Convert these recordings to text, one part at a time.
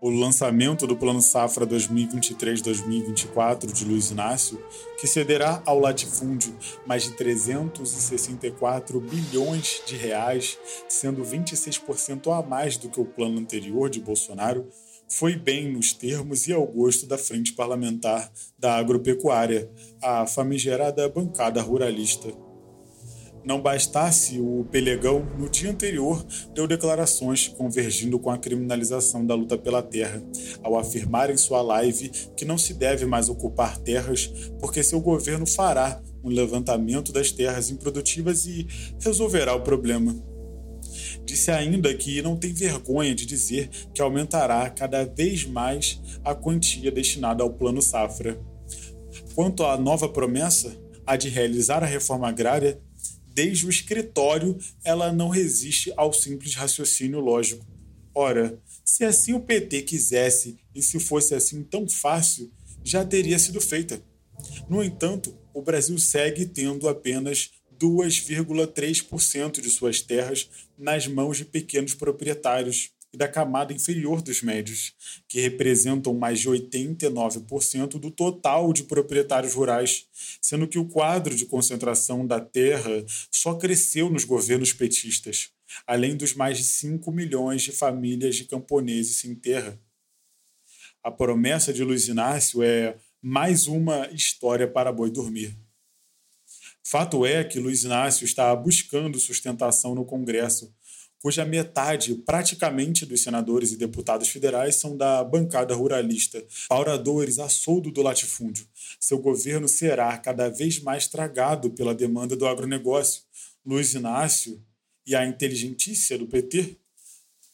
o lançamento do Plano Safra 2023-2024 de Luiz Inácio, que cederá ao latifúndio mais de 364 bilhões de reais, sendo 26% a mais do que o plano anterior de Bolsonaro, foi bem nos termos e ao gosto da Frente Parlamentar da Agropecuária, a famigerada bancada ruralista. Não bastasse, o Pelegão, no dia anterior, deu declarações convergindo com a criminalização da luta pela terra, ao afirmar em sua live que não se deve mais ocupar terras porque seu governo fará um levantamento das terras improdutivas e resolverá o problema. Disse ainda que não tem vergonha de dizer que aumentará cada vez mais a quantia destinada ao Plano Safra. Quanto à nova promessa, a de realizar a reforma agrária, desde o escritório, ela não resiste ao simples raciocínio lógico. Ora, se assim o PT quisesse e se fosse assim tão fácil, já teria sido feita. No entanto, o Brasil segue tendo apenas 2,3% de suas terras nas mãos de pequenos proprietários e da camada inferior dos médios, que representam mais de 89% do total de proprietários rurais, sendo que o quadro de concentração da terra só cresceu nos governos petistas, além dos mais de 5 milhões de famílias de camponeses sem terra. A promessa de Luiz Inácio é mais uma história para boi dormir. Fato é que Luiz Inácio está buscando sustentação no Congresso cuja metade, praticamente, dos senadores e deputados federais são da bancada ruralista, pauradores a soldo do latifúndio. Seu governo será cada vez mais tragado pela demanda do agronegócio. Luiz Inácio e a inteligentícia do PT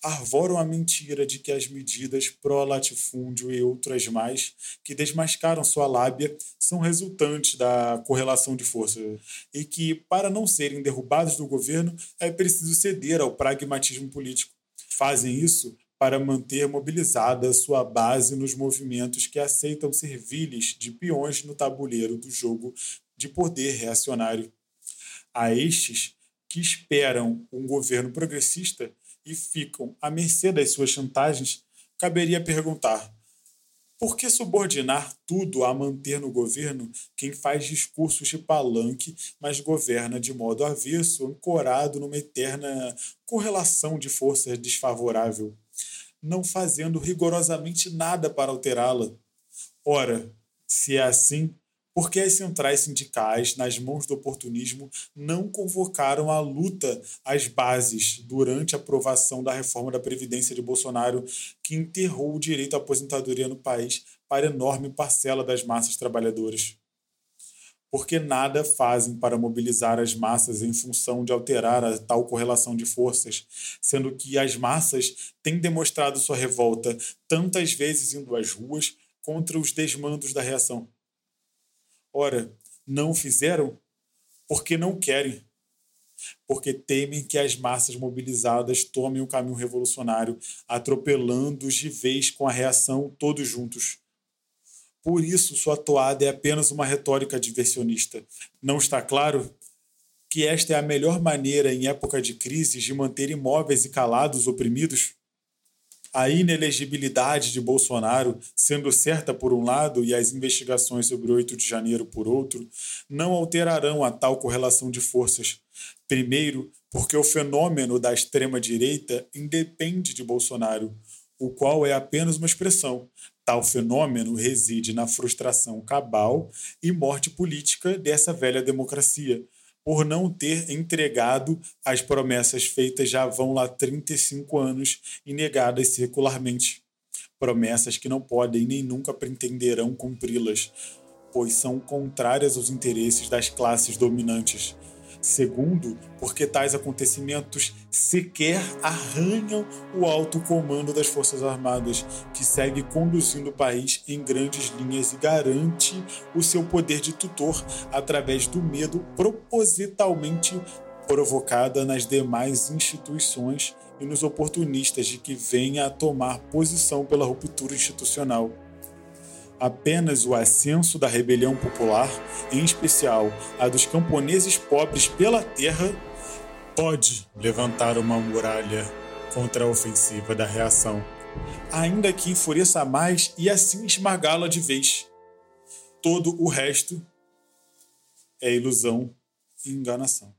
arvoram a mentira de que as medidas pró-latifúndio e outras mais que desmascaram sua lábia são resultantes da correlação de forças e que, para não serem derrubados do governo, é preciso ceder ao pragmatismo político. Fazem isso para manter mobilizada sua base nos movimentos que aceitam serviles de peões no tabuleiro do jogo de poder reacionário. A estes que esperam um governo progressista e ficam à mercê das suas chantagens, caberia perguntar: por que subordinar tudo a manter no governo quem faz discursos de palanque, mas governa de modo avesso, ancorado numa eterna correlação de forças desfavorável, não fazendo rigorosamente nada para alterá-la? Ora, se é assim, porque as centrais sindicais, nas mãos do oportunismo, não convocaram a luta às bases durante a aprovação da reforma da Previdência de Bolsonaro, que enterrou o direito à aposentadoria no país para enorme parcela das massas trabalhadoras. Porque nada fazem para mobilizar as massas em função de alterar a tal correlação de forças, sendo que as massas têm demonstrado sua revolta tantas vezes indo às ruas contra os desmandos da reação. Ora, não fizeram porque não querem, porque temem que as massas mobilizadas tomem o caminho revolucionário, atropelando-os de vez com a reação todos juntos. Por isso, sua toada é apenas uma retórica diversionista. Não está claro que esta é a melhor maneira, em época de crise, de manter imóveis e calados oprimidos? A inelegibilidade de Bolsonaro, sendo certa por um lado e as investigações sobre o 8 de janeiro por outro, não alterarão a tal correlação de forças. Primeiro, porque o fenômeno da extrema-direita independe de Bolsonaro, o qual é apenas uma expressão. Tal fenômeno reside na frustração cabal e morte política dessa velha democracia, por não ter entregado as promessas feitas já vão lá 35 anos e negadas circularmente. Promessas que não podem nem nunca pretenderão cumpri-las, pois são contrárias aos interesses das classes dominantes. Segundo, porque tais acontecimentos sequer arranham o alto comando das Forças Armadas, que segue conduzindo o país em grandes linhas e garante o seu poder de tutor através do medo propositalmente provocada nas demais instituições e nos oportunistas de que venha a tomar posição pela ruptura institucional. Apenas o ascenso da rebelião popular, em especial a dos camponeses pobres pela terra, pode levantar uma muralha contra a ofensiva da reação, ainda que enfureça mais e assim esmagá-la de vez. Todo o resto é ilusão e enganação.